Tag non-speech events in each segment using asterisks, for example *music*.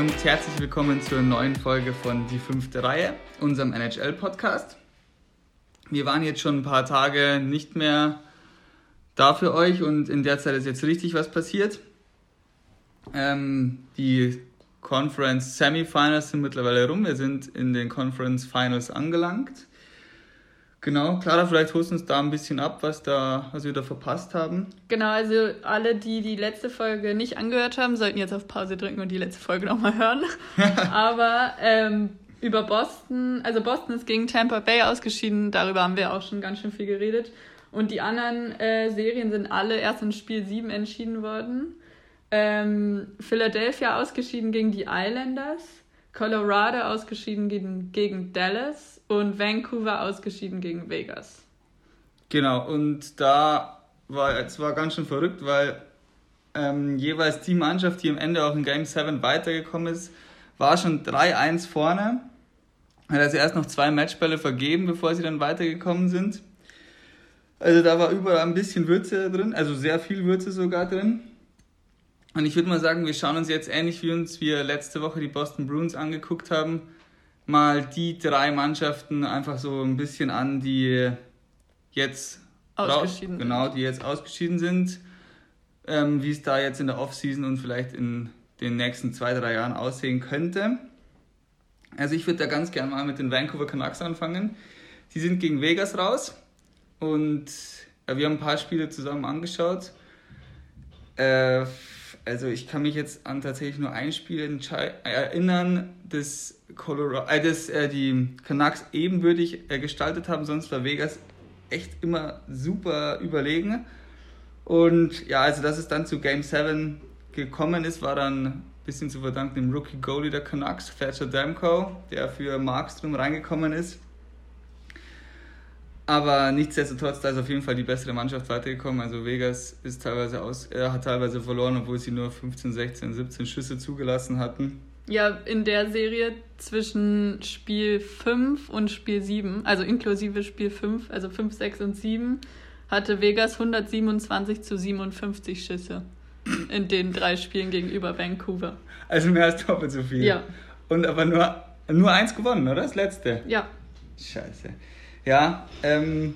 und herzlich willkommen zur neuen Folge von Die fünfte Reihe, unserem NHL-Podcast. Wir waren jetzt schon ein paar Tage nicht mehr da für euch und in der Zeit ist jetzt richtig was passiert. Ähm, die Conference Semifinals sind mittlerweile rum. Wir sind in den Conference Finals angelangt. Genau, Clara, vielleicht holst du uns da ein bisschen ab, was, da, was wir da verpasst haben. Genau, also alle, die die letzte Folge nicht angehört haben, sollten jetzt auf Pause drücken und die letzte Folge nochmal hören. *laughs* Aber ähm, über Boston, also Boston ist gegen Tampa Bay ausgeschieden, darüber haben wir auch schon ganz schön viel geredet. Und die anderen äh, Serien sind alle erst in Spiel 7 entschieden worden. Ähm, Philadelphia ausgeschieden gegen die Islanders, Colorado ausgeschieden gegen, gegen Dallas und Vancouver ausgeschieden gegen Vegas. Genau, und da war es war ganz schön verrückt, weil ähm, jeweils die Mannschaft, die am Ende auch in Game 7 weitergekommen ist, war schon 3-1 vorne. Hat also erst noch zwei Matchbälle vergeben, bevor sie dann weitergekommen sind. Also da war überall ein bisschen Würze drin, also sehr viel Würze sogar drin. Und ich würde mal sagen, wir schauen uns jetzt ähnlich wie uns wir letzte Woche die Boston Bruins angeguckt haben, mal die drei Mannschaften einfach so ein bisschen an, die jetzt ausgeschieden raus, genau, die jetzt ausgeschieden sind, ähm, wie es da jetzt in der Offseason und vielleicht in den nächsten zwei, drei Jahren aussehen könnte. Also ich würde da ganz gerne mal mit den Vancouver Canucks anfangen. Die sind gegen Vegas raus und ja, wir haben ein paar Spiele zusammen angeschaut. Äh, also ich kann mich jetzt an tatsächlich nur ein Spiel erinnern, das, Colorado, äh, das äh, die Canucks ebenbürtig äh, gestaltet haben, sonst war Vegas echt immer super überlegen. Und ja, also dass es dann zu Game 7 gekommen ist, war dann ein bisschen zu verdanken dem Rookie Goalie der Canucks, Thatcher Demko, der für Markstrom reingekommen ist. Aber nichtsdestotrotz, da ist auf jeden Fall die bessere Mannschaft weitergekommen. Also Vegas ist teilweise aus, äh, hat teilweise verloren, obwohl sie nur 15, 16, 17 Schüsse zugelassen hatten. Ja, in der Serie zwischen Spiel 5 und Spiel 7, also inklusive Spiel 5, also 5, 6 und 7, hatte Vegas 127 zu 57 Schüsse in den drei Spielen gegenüber Vancouver. Also mehr als doppelt so viel. Ja. Und aber nur, nur eins gewonnen, oder? Das letzte. Ja. Scheiße. Ja, ähm,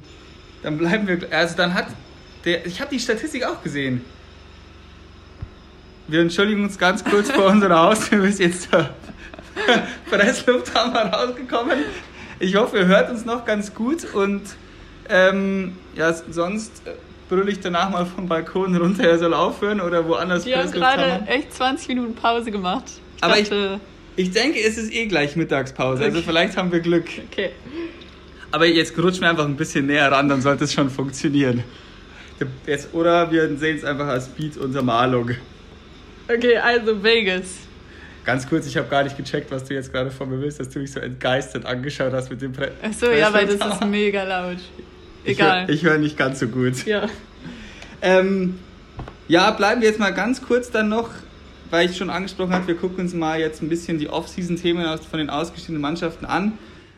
dann bleiben wir. Also dann hat der. Ich habe die Statistik auch gesehen. Wir entschuldigen uns ganz kurz vor unserer Haustür, *laughs* bis jetzt zur *laughs* Presslufthammer rausgekommen. Ich hoffe, ihr hört uns noch ganz gut und ähm, ja, sonst brülle ich danach mal vom Balkon runter, er soll aufhören oder woanders. Wir haben gerade echt 20 Minuten Pause gemacht. Ich Aber dachte, ich, ich denke, es ist eh gleich Mittagspause, also okay. also vielleicht haben wir Glück. Okay. Aber jetzt rutschen wir einfach ein bisschen näher ran, dann sollte es schon funktionieren. Jetzt, oder wir sehen es einfach als Beat-Untermalung. Okay, also Vegas. Ganz kurz, ich habe gar nicht gecheckt, was du jetzt gerade von mir willst, dass du mich so entgeistert angeschaut hast mit dem Pre Achso, ja, weil das ist *laughs* mega laut. Egal. Ich höre hör nicht ganz so gut. Ja. Ähm, ja, bleiben wir jetzt mal ganz kurz dann noch, weil ich schon angesprochen habe, wir gucken uns mal jetzt ein bisschen die Off-Season-Themen von den ausgeschiedenen Mannschaften an.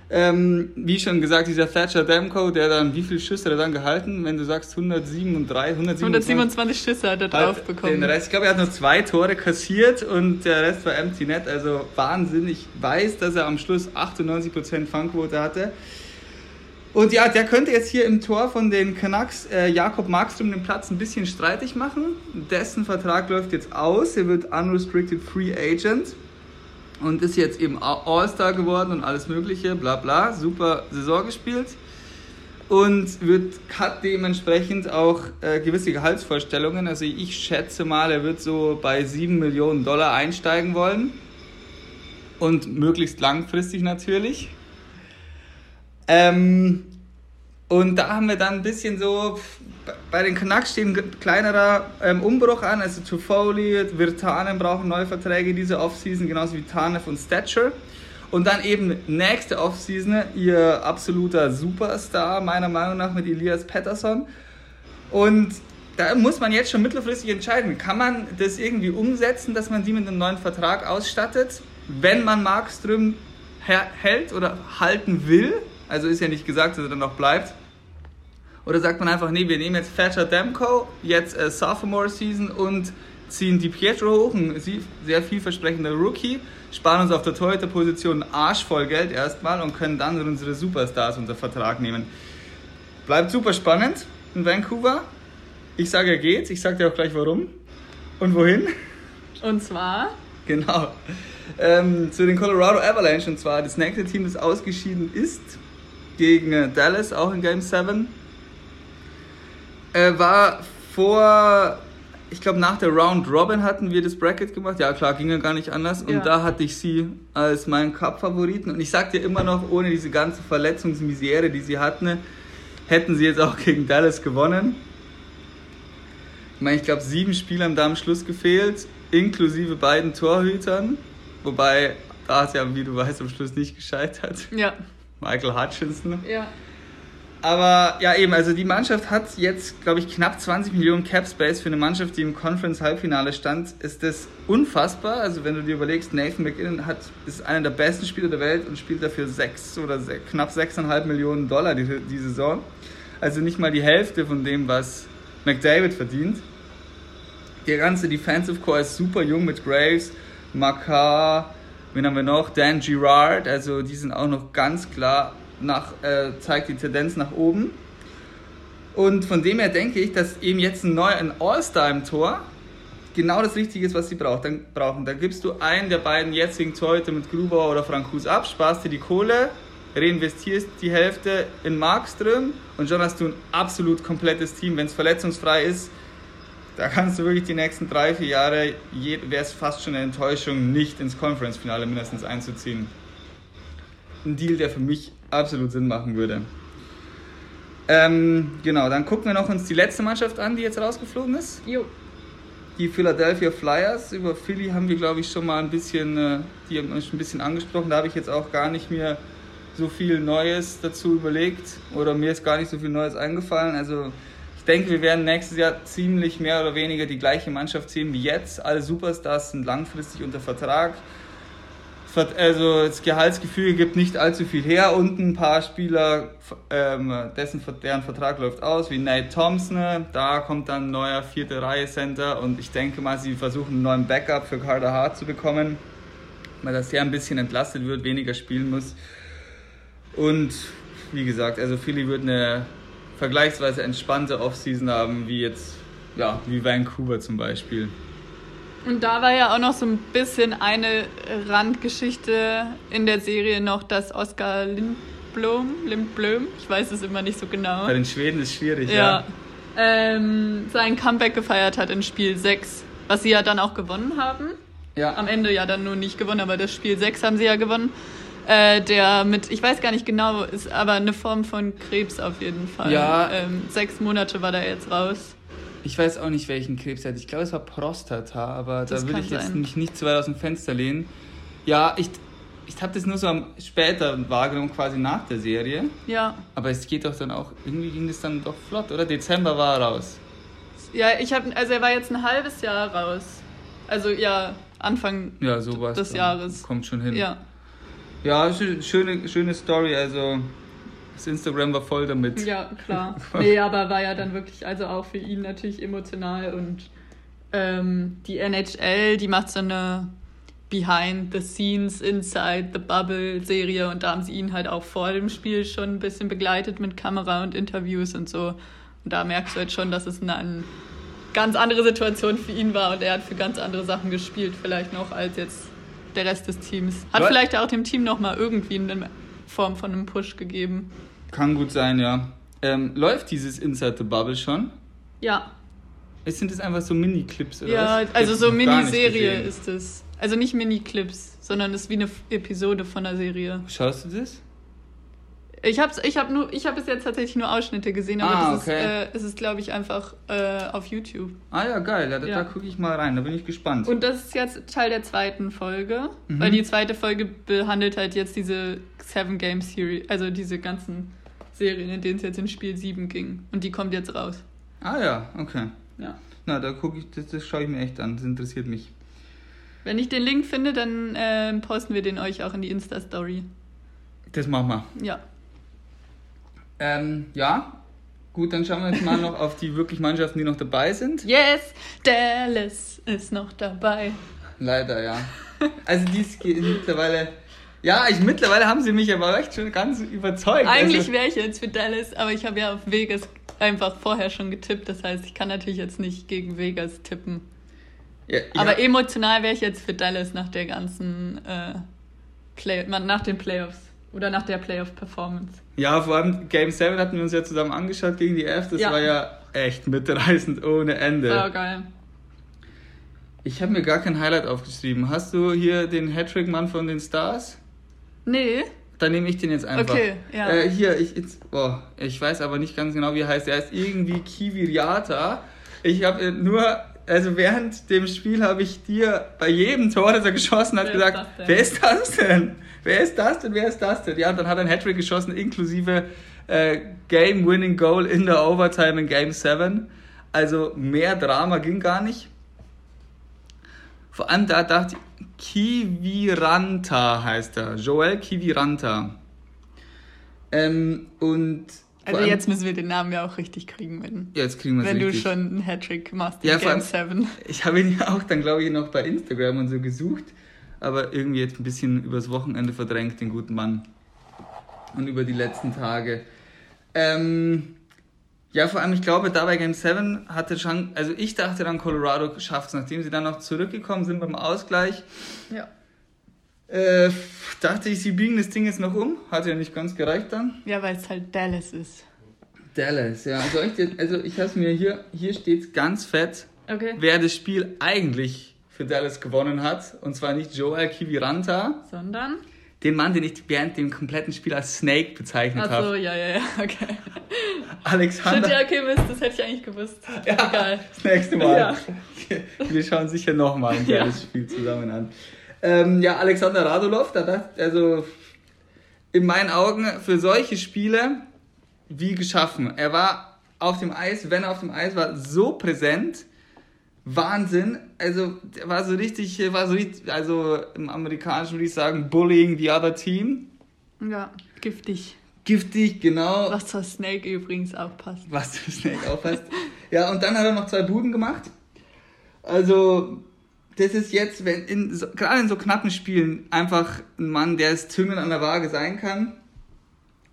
Ähm, wie schon gesagt, dieser Thatcher Demko, der dann, wie viele Schüsse hat er dann gehalten? Wenn du sagst 137, 127, 127 Schüsse hat er drauf bekommen. Den Rest, ich glaube, er hat nur zwei Tore kassiert und der Rest war empty net. Also Wahnsinn. Ich weiß, dass er am Schluss 98% Fangquote hatte. Und ja, der könnte jetzt hier im Tor von den Canucks äh, Jakob Markström den Platz ein bisschen streitig machen. Dessen Vertrag läuft jetzt aus. Er wird Unrestricted Free Agent und ist jetzt eben All-Star geworden und alles Mögliche, bla bla, super Saison gespielt und wird, hat dementsprechend auch äh, gewisse Gehaltsvorstellungen. Also ich schätze mal, er wird so bei 7 Millionen Dollar einsteigen wollen und möglichst langfristig natürlich. Ähm, und da haben wir dann ein bisschen so, bei den Canucks steht ein kleinerer ähm, Umbruch an, also Toffoli, Virtanen brauchen neue Verträge diese Offseason, genauso wie Tanev und Stature. Und dann eben nächste Offseason ihr absoluter Superstar, meiner Meinung nach, mit Elias Pettersson. Und da muss man jetzt schon mittelfristig entscheiden, kann man das irgendwie umsetzen, dass man die mit einem neuen Vertrag ausstattet, wenn man Markström hält oder halten will. Also ist ja nicht gesagt, dass er dann noch bleibt. Oder sagt man einfach, nee, wir nehmen jetzt Thatcher Demko, jetzt äh, Sophomore Season und ziehen die Pietro hoch, ein sehr vielversprechender Rookie, sparen uns auf der Torhüter-Position Arsch voll Geld erstmal und können dann unsere Superstars unter Vertrag nehmen. Bleibt super spannend in Vancouver. Ich sage, er geht. Ich sage dir auch gleich warum und wohin. Und zwar? Genau. Ähm, zu den Colorado Avalanche und zwar das nächste Team, das ausgeschieden ist gegen äh, Dallas, auch in Game 7. Äh, war vor, ich glaube nach der Round Robin hatten wir das Bracket gemacht. Ja klar, ging ja gar nicht anders. Und ja. da hatte ich sie als meinen Cup-Favoriten. Und ich sag dir immer noch, ohne diese ganze Verletzungsmisere, die sie hatten, hätten sie jetzt auch gegen Dallas gewonnen. Ich meine, ich glaube, sieben Spiele haben da am Schluss gefehlt, inklusive beiden Torhütern. Wobei, da ist ja, wie du weißt, am Schluss nicht gescheitert. Ja. Michael Hutchinson. Ja. Aber ja, eben, also die Mannschaft hat jetzt, glaube ich, knapp 20 Millionen Cap Space für eine Mannschaft, die im Conference-Halbfinale stand. Ist das unfassbar? Also, wenn du dir überlegst, Nathan McKinnon hat, ist einer der besten Spieler der Welt und spielt dafür sechs oder sechs, knapp 6,5 Millionen Dollar die, die Saison. Also nicht mal die Hälfte von dem, was McDavid verdient. Der ganze Defensive Core ist super jung mit Graves, Makar, wen haben wir noch? Dan Girard, also die sind auch noch ganz klar nach, äh, zeigt die Tendenz nach oben. Und von dem her denke ich, dass eben jetzt ein neuer All-Star im Tor genau das Richtige ist, was sie braucht, dann brauchen. Da gibst du einen der beiden jetzigen Torhüter mit Grubauer oder Frankus ab, sparst dir die Kohle, reinvestierst die Hälfte in Markström und schon hast du ein absolut komplettes Team. Wenn es verletzungsfrei ist, da kannst du wirklich die nächsten drei, vier Jahre, wäre es fast schon eine Enttäuschung, nicht ins Conference-Finale mindestens einzuziehen. Ein Deal, der für mich absolut Sinn machen würde. Ähm, genau, dann gucken wir noch uns die letzte Mannschaft an, die jetzt rausgeflogen ist. Jo. Die Philadelphia Flyers. Über Philly haben wir, glaube ich, schon mal ein bisschen, äh, die haben uns ein bisschen angesprochen. Da habe ich jetzt auch gar nicht mehr so viel Neues dazu überlegt oder mir ist gar nicht so viel Neues eingefallen. Also denke, wir werden nächstes Jahr ziemlich mehr oder weniger die gleiche Mannschaft sehen wie jetzt. Alle Superstars sind langfristig unter Vertrag also das Gehaltsgefüge gibt nicht allzu viel her und ein paar Spieler, ähm, dessen, deren Vertrag läuft aus, wie Nate Thompson, da kommt dann ein neuer vierte Reihe Center und ich denke mal, sie versuchen einen neuen Backup für Carter Hart zu bekommen, weil das ja ein bisschen entlastet wird, weniger spielen muss. Und wie gesagt, also Philly wird eine vergleichsweise entspannte Offseason haben, wie jetzt, ja, wie Vancouver zum Beispiel. Und da war ja auch noch so ein bisschen eine Randgeschichte in der Serie noch, dass Oskar Lindblom, Lindblom, ich weiß es immer nicht so genau. Bei den Schweden ist schwierig, ja. ja. Ähm, sein Comeback gefeiert hat in Spiel 6, was sie ja dann auch gewonnen haben. Ja. Am Ende ja dann nur nicht gewonnen, aber das Spiel 6 haben sie ja gewonnen. Äh, der mit, ich weiß gar nicht genau, ist aber eine Form von Krebs auf jeden Fall. Ja. Ähm, sechs Monate war da jetzt raus. Ich weiß auch nicht, welchen Krebs er hat. Ich glaube, es war Prostata, aber das da will ich jetzt sein. mich nicht zu weit aus dem Fenster lehnen. Ja, ich, ich habe das nur so am später wahrgenommen, quasi nach der Serie. Ja. Aber es geht doch dann auch, irgendwie ging das dann doch flott, oder? Dezember war er raus. Ja, ich habe, also er war jetzt ein halbes Jahr raus. Also ja, Anfang ja, des Jahres. Kommt schon hin. Ja. Ja, schöne, schöne Story, also das Instagram war voll damit. Ja, klar. *laughs* nee, aber war ja dann wirklich, also auch für ihn natürlich emotional und ähm, die NHL, die macht so eine Behind the Scenes, Inside the Bubble Serie und da haben sie ihn halt auch vor dem Spiel schon ein bisschen begleitet mit Kamera und Interviews und so. Und da merkst du halt schon, dass es eine, eine ganz andere Situation für ihn war und er hat für ganz andere Sachen gespielt, vielleicht noch als jetzt der Rest des Teams. Hat vielleicht auch dem Team nochmal irgendwie eine Form von einem Push gegeben. Kann gut sein, ja. Ähm, läuft dieses Inside the Bubble schon? Ja. Sind das einfach so Mini-Clips oder Ja, was? also so Miniserie ist es. Also nicht Mini-Clips, sondern es ist wie eine Episode von der Serie. Schaust du das? Ich habe ich hab nur, ich habe bis jetzt tatsächlich nur Ausschnitte gesehen, aber ah, das okay. ist, äh, es ist, glaube ich, einfach äh, auf YouTube. Ah ja, geil, ja, da, ja. da gucke ich mal rein, da bin ich gespannt. Und das ist jetzt Teil der zweiten Folge, mhm. weil die zweite Folge behandelt halt jetzt diese Seven Game Series, also diese ganzen Serien, in denen es jetzt in Spiel 7 ging. Und die kommt jetzt raus. Ah ja, okay. Ja. Na, da gucke ich, das, das schaue ich mir echt an, das interessiert mich. Wenn ich den Link finde, dann äh, posten wir den euch auch in die Insta-Story. Das machen wir. Ja. Ähm, ja, Gut, dann schauen wir jetzt mal noch auf die wirklich Mannschaften, die noch dabei sind. Yes, Dallas ist noch dabei. Leider, ja. Also die ist mittlerweile. Ja, ich mittlerweile haben sie mich aber echt schon ganz überzeugt. Eigentlich also, wäre ich jetzt für Dallas, aber ich habe ja auf Vegas einfach vorher schon getippt. Das heißt, ich kann natürlich jetzt nicht gegen Vegas tippen. ja, Aber ja, emotional wäre ich jetzt für Dallas nach der ganzen äh, Play nach den Playoffs oder nach der Playoff-Performance. ja, vor allem Game 7 hatten wir uns ja zusammen angeschaut gegen die F. Das Ja. war ja echt mitreißend ohne Ende. War geil. Ich habe mir gar kein Highlight aufgeschrieben. Hast du hier den Hattrick-Mann von den Stars? Nee, Dann nehme ich den jetzt einfach. Okay, ja. Äh, hier, ich, jetzt, boah, ich weiß aber nicht ganz genau, wie er heißt. Er heißt irgendwie Kiviriata. Ich habe äh, nur, also während dem Spiel habe ich dir bei jedem Tor, das er geschossen hat, Wer ist gesagt, denn? wer ist das denn? Wer ist das denn? Wer ist das denn? Ja, und dann hat er einen Hattrick geschossen, inklusive äh, Game-Winning Goal in der Overtime in Game 7. Also mehr Drama ging gar nicht. Vor allem da dachte ich, Kiviranta heißt er. Joel Kiviranta. Ähm, und also allem- jetzt müssen wir den Namen ja auch richtig kriegen, wenn, Ja, jetzt kriegen wir es wenn du schon einen Hattrick machst in Ja, Game allem- 7. Ich habe ihn ja auch dann, glaube ich, noch bei Instagram und so gesucht, aber irgendwie jetzt ein bisschen übers Wochenende verdrängt, den guten Mann. Und über die letzten Tage. Ähm, ja, vor allem, ich glaube, da bei Game 7 hatte schon, also ich dachte dann, Colorado schafft es, nachdem sie dann noch zurückgekommen sind beim Ausgleich. Ja. Äh, dachte ich, sie biegen das Ding jetzt noch um. Hat ja nicht ganz gereicht dann. Ja, weil es halt Dallas ist. Dallas, ja. Also ich, also ich habe mir hier, hier steht ganz fett, Okay. wer das Spiel eigentlich für Dallas gewonnen hat. Und zwar nicht Joel Kiviranta, Sondern? den Mann, den ich während dem kompletten Spiel als Snake bezeichnet habe. ja, ja, ja, *laughs* okay. Alexander. ja, okay, Mist, das hätte ich eigentlich gewusst. *laughs* Ja, Egal. das nächste Mal. Ja. Wir schauen sicher nochmal *laughs* ein Ja. geiles Spiel zusammen an. Ähm, ja, Alexander Radulov, da dachte also in meinen Augen für solche Spiele wie geschaffen. Er war auf dem Eis, wenn er auf dem Eis war, so präsent. Wahnsinn. Also, der war so richtig, war so richtig, also im Amerikanischen würde ich sagen, bullying the other team. Ja, giftig. Giftig, genau. Was zur Snake übrigens auch passt. Was du Snake aufhast. Ja, und dann hat er noch zwei Buden gemacht. Also, das ist jetzt, wenn in, so, gerade in so knappen Spielen, einfach ein Mann, der es Züngeln an der Waage sein kann.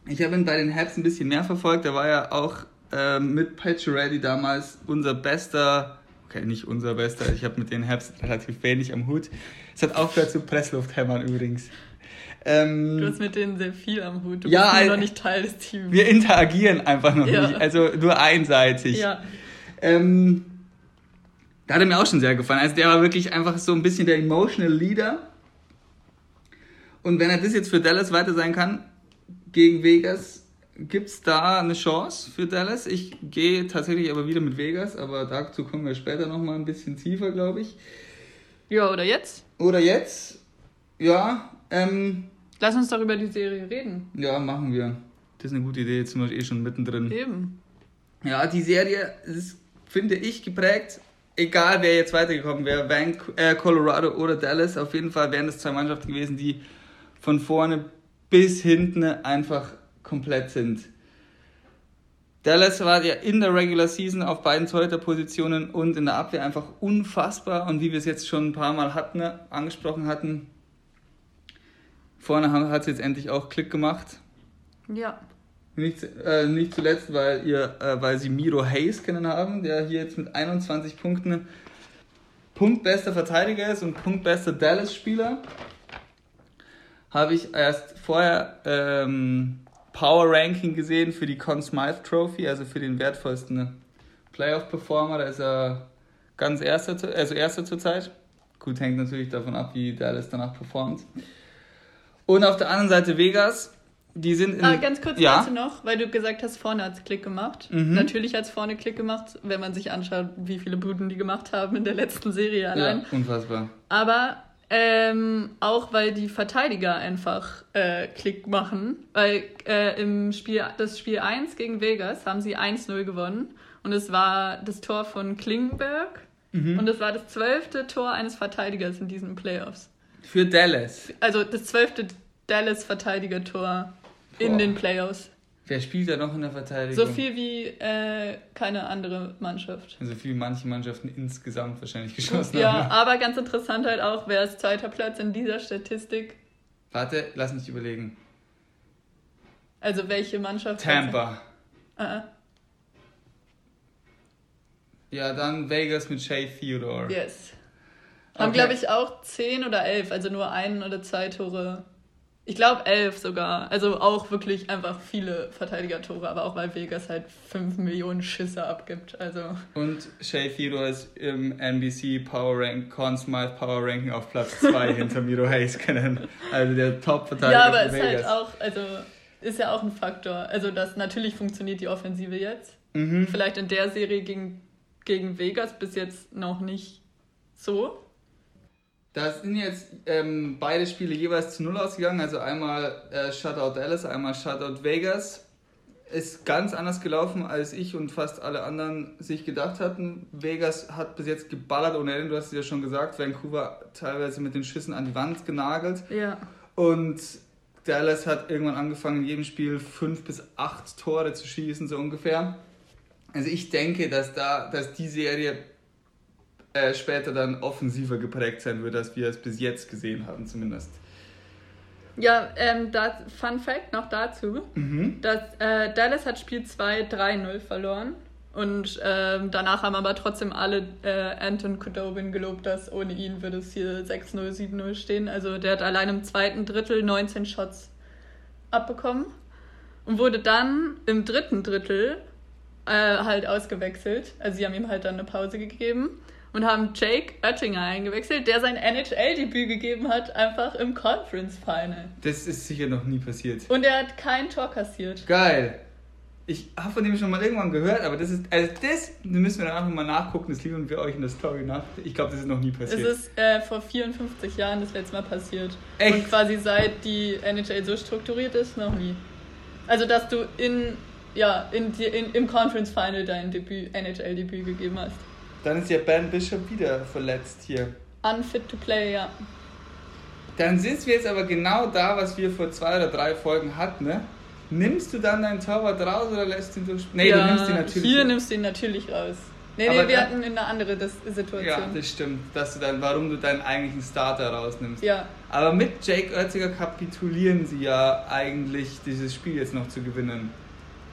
Ich habe ihn bei den Habs ein bisschen mehr verfolgt. Er war ja auch ähm, mit Pacioretty damals unser bester, okay, nicht unser bester, ich habe mit den Habs relativ wenig am Hut. Es hat aufgehört zu Presslufthämmern übrigens. Ähm, Du hast mit denen sehr viel am Hut. Du Ja, bist nur noch nicht Teil des Teams. wir interagieren einfach noch Ja. nicht, also nur einseitig. ja. Ähm, da hat er mir auch schon sehr gefallen. Also der war wirklich einfach so ein bisschen der emotional Leader. Und wenn er das jetzt für Dallas weiter sein kann, gegen Vegas, gibt es da eine Chance für Dallas? Ich gehe tatsächlich aber wieder mit Vegas, aber dazu kommen wir später nochmal ein bisschen tiefer, glaube ich. Ja, oder jetzt? Oder jetzt? Ja, ähm, Lass uns doch über die Serie reden. ja, machen wir. Das ist eine gute Idee, jetzt sind wir eh schon mittendrin. Eben. Ja, die Serie ist, finde ich, geprägt. Egal, wer jetzt weitergekommen wäre, Vanc äh, Colorado oder Dallas, auf jeden Fall wären das zwei Mannschaften gewesen, die von vorne bis hinten einfach komplett sind. Dallas war ja in der Regular Season auf beiden Torhüterpositionen und in der Abwehr einfach unfassbar und wie wir es jetzt schon ein paar Mal hatten, angesprochen hatten, vorne hat es jetzt endlich auch Klick gemacht. Ja. Nicht, äh, nicht zuletzt, weil, ihr, äh, weil sie Miro Hayes kennen haben, der hier jetzt mit 21 Punkten punktbester Verteidiger ist und punktbester Dallas-Spieler. Habe ich erst vorher ähm, Power Ranking gesehen für die Conn Smythe Trophy, also für den wertvollsten Playoff-Performer. Da ist er ganz erster, zu- also erster zurzeit. Gut, hängt natürlich davon ab, wie Dallas danach performt. Und auf der anderen Seite Vegas. Die sind in, Ah, ganz kurz ja? dazu noch, weil du gesagt hast, vorne hat's Klick gemacht. Mhm. Natürlich hat's vorne Klick gemacht, wenn man sich anschaut, wie viele Buden die gemacht haben in der letzten Serie allein. Ja, unfassbar. Aber ähm, auch weil die Verteidiger einfach äh, Klick machen. Weil äh, im Spiel, das Spiel 1 gegen Vegas haben sie 1-0 gewonnen. Und es war das Tor von Klingenberg. Mhm. Und es war das zwölfte Tor eines Verteidigers in diesen Playoffs. Für Dallas. Also das zwölfte Dallas-Verteidiger-Tor in Boah. den Playoffs. Wer spielt da noch in der Verteidigung? So viel wie äh, keine andere Mannschaft. Also viel wie manche Mannschaften insgesamt wahrscheinlich geschossen Ja, haben. aber ganz interessant halt auch, wer ist zweiter Platz in dieser Statistik? Warte, lass mich überlegen. Also welche Mannschaft? Tampa. Uh Ja, dann Vegas mit Shay Theodore. Yes. Haben, Okay. glaube ich, auch 10 oder 11, also nur ein oder zwei Tore. Ich glaube 11 sogar. Also auch wirklich einfach viele Verteidiger-Tore, aber auch weil Vegas halt 5 Millionen Schüsse abgibt. Also Und Shay Theodore ist im NBC Power Rank, Conn Smythe Power Ranking auf Platz 2 *laughs* hinter Miro Heiskanen. Also der Top-Verteidiger ja, aber ist halt Vegas. auch, also ist ja auch ein Faktor. Also das natürlich funktioniert die Offensive jetzt. Mhm. Vielleicht in der Serie gegen, gegen Vegas bis jetzt noch nicht so. Da sind jetzt ähm, beide Spiele jeweils zu Null ausgegangen. Also einmal äh, Shutout Dallas, einmal Shutout Vegas. Ist ganz anders gelaufen, als ich und fast alle anderen sich gedacht hatten. Vegas hat bis jetzt geballert ohne Ende, du hast es ja schon gesagt. Vancouver teilweise mit den Schüssen an die Wand genagelt. Ja. Und Dallas hat irgendwann angefangen, in jedem Spiel fünf bis acht Tore zu schießen, so ungefähr. Also ich denke, dass da, dass die Serie äh, später dann offensiver geprägt sein wird, als wir es bis jetzt gesehen haben, zumindest. Ja, ähm, das Fun Fact noch dazu. Mhm. dass äh, Dallas hat Spiel 2 3-0 verloren. Und ähm, danach haben aber trotzdem alle äh, Anton Kudobin gelobt, dass ohne ihn würde es hier 6-0, 7-0 stehen. Also der hat allein im zweiten Drittel 19 Shots abbekommen und wurde dann im dritten Drittel äh, halt ausgewechselt. Also sie haben ihm halt dann eine Pause gegeben und haben Jake Oettinger eingewechselt, der sein NHL-Debüt gegeben hat, einfach im Conference Final. Das ist sicher noch nie passiert. Und er hat kein Tor kassiert. Geil. Ich habe von dem schon mal irgendwann gehört, aber das ist, also das müssen wir dann einfach mal nachgucken, das liefern wir euch in der Story nach. Ich glaube, das ist noch nie Es passiert. ist äh, vor 54 Jahren das letzte Mal passiert. Echt? Und quasi seit die NHL so strukturiert ist, noch nie. Also, dass du in, ja, in, in, im Conference Final dein Debüt, NHL-Debüt gegeben hast. Dann ist ja Ben Bishop wieder verletzt hier. Unfit to play, ja. Dann sind wir jetzt aber genau da, was wir vor zwei oder drei Folgen hatten, ne? Nimmst du dann deinen Torwart raus oder lässt ihn durch? Nee, ja, du nimmst ihn natürlich. Hier nimmst du ihn natürlich raus. Nee, Aber nee, wir dann- hatten eine andere das Situation. ja, das stimmt. Dass du dann, warum du deinen eigentlichen Starter rausnimmst. ja. Aber mit Jake Oettinger kapitulieren sie ja eigentlich, dieses Spiel jetzt noch zu gewinnen.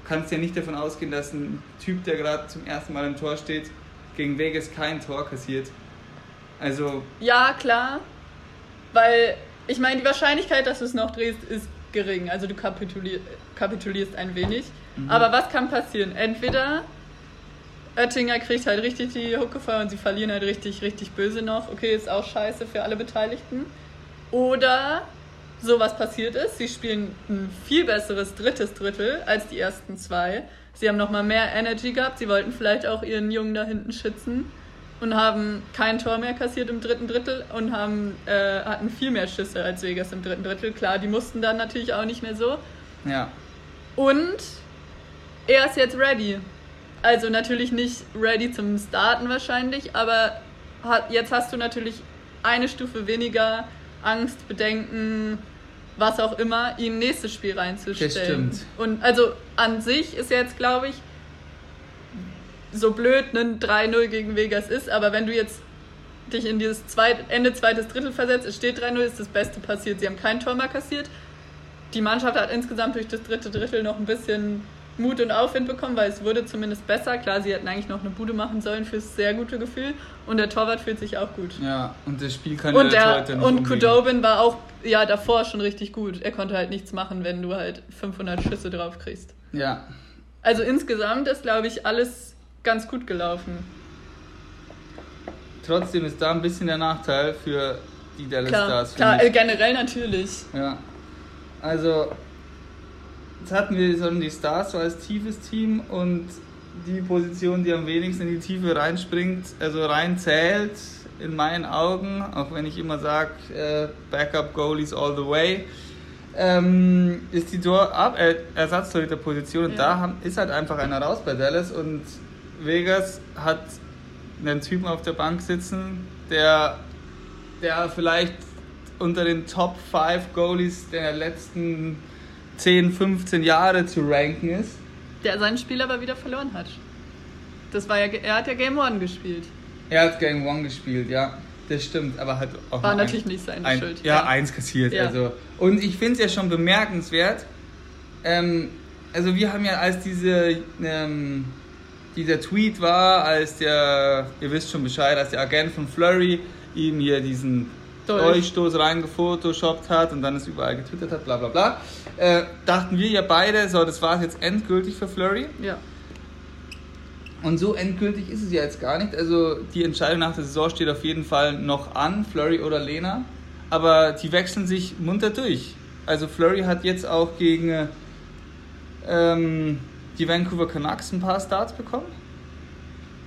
Du kannst ja nicht davon ausgehen, dass ein Typ, der gerade zum ersten Mal im Tor steht, gegen Vegas kein Tor kassiert. Also, Ja, klar. Weil, ich meine, die Wahrscheinlichkeit, dass du es noch drehst, ist gering. Also du kapitulier kapitulierst ein wenig. Mhm. Aber was kann passieren? Entweder Oettinger kriegt halt richtig die Hucke voll und sie verlieren halt richtig, richtig böse noch. Okay, ist auch scheiße für alle Beteiligten. Oder sowas passiert ist. Sie spielen ein viel besseres drittes Drittel als die ersten zwei. Sie haben nochmal mehr Energy gehabt. Sie wollten vielleicht auch ihren Jungen da hinten schützen und haben kein Tor mehr kassiert im dritten Drittel und haben, äh, hatten viel mehr Schüsse als Vegas im dritten Drittel. Klar, die mussten dann natürlich auch nicht mehr so. ja. Und er ist jetzt ready. Also natürlich nicht ready zum Starten wahrscheinlich, aber jetzt hast du natürlich eine Stufe weniger Angst, Bedenken, was auch immer, ihn nächstes Spiel reinzustellen. Das stimmt. Und also an sich ist jetzt, glaube ich, so blöd ein 3-0 gegen Vegas ist, aber wenn du jetzt dich in dieses zweit, Ende zweites Drittel versetzt, es steht 3-0, ist das Beste passiert. Sie haben kein Tor mehr kassiert. Die Mannschaft hat insgesamt durch das dritte Drittel noch ein bisschen Mut und Aufwind bekommen, weil es wurde zumindest besser. Klar, sie hätten eigentlich noch eine Bude machen sollen fürs sehr gute Gefühl und der Torwart fühlt sich auch gut. Ja, und das Spiel kann Und, ja der, Torhüter nicht und umgehen. Kudobin war auch ja davor schon richtig gut. Er konnte halt nichts machen, wenn du halt 500 Schüsse drauf kriegst. Ja, Also insgesamt ist, glaube ich, alles ganz gut gelaufen. trotzdem ist da ein bisschen der Nachteil für die Dallas Klar, Stars. klar finde äh, ich. generell natürlich. Ja. Also, jetzt hatten wir so die Stars so als tiefes Team und die Position, die am wenigsten in die Tiefe reinspringt, also reinzählt, in meinen Augen, auch wenn ich immer sage, äh, Backup Goalies all the way, ähm, ist die Tor Ab äh, Ersatztorhüterposition und Ja. da haben, ist halt einfach einer raus bei Dallas und Vegas hat einen Typen auf der Bank sitzen, der, der vielleicht unter den Top 5 Goalies der letzten 10, 15 Jahre zu ranken ist. Der sein Spiel aber wieder verloren hat. Das war ja, er hat ja Game One gespielt. Er hat Game One gespielt, ja. Das stimmt, aber hat auch War natürlich ein, nicht seine ein, Schuld. Ja, eins kassiert. Ja. Also. Und ich finde es ja schon bemerkenswert. Ähm, also wir haben ja als diese ähm, dieser Tweet war, als der, ihr wisst schon Bescheid, als der Agent von Flurry ihm hier diesen Dolch. Durchstoß reingefotoshoppt hat und dann es überall getwittert hat, bla bla bla, äh, dachten wir ja beide, so das war es jetzt endgültig für Flurry. Ja. Und so endgültig ist es ja jetzt gar nicht. Also die Entscheidung nach der Saison steht auf jeden Fall noch an, Flurry oder Lena. Aber die wechseln sich munter durch. Also Flurry hat jetzt auch gegen äh, ähm, die Vancouver Canucks ein paar Starts bekommen.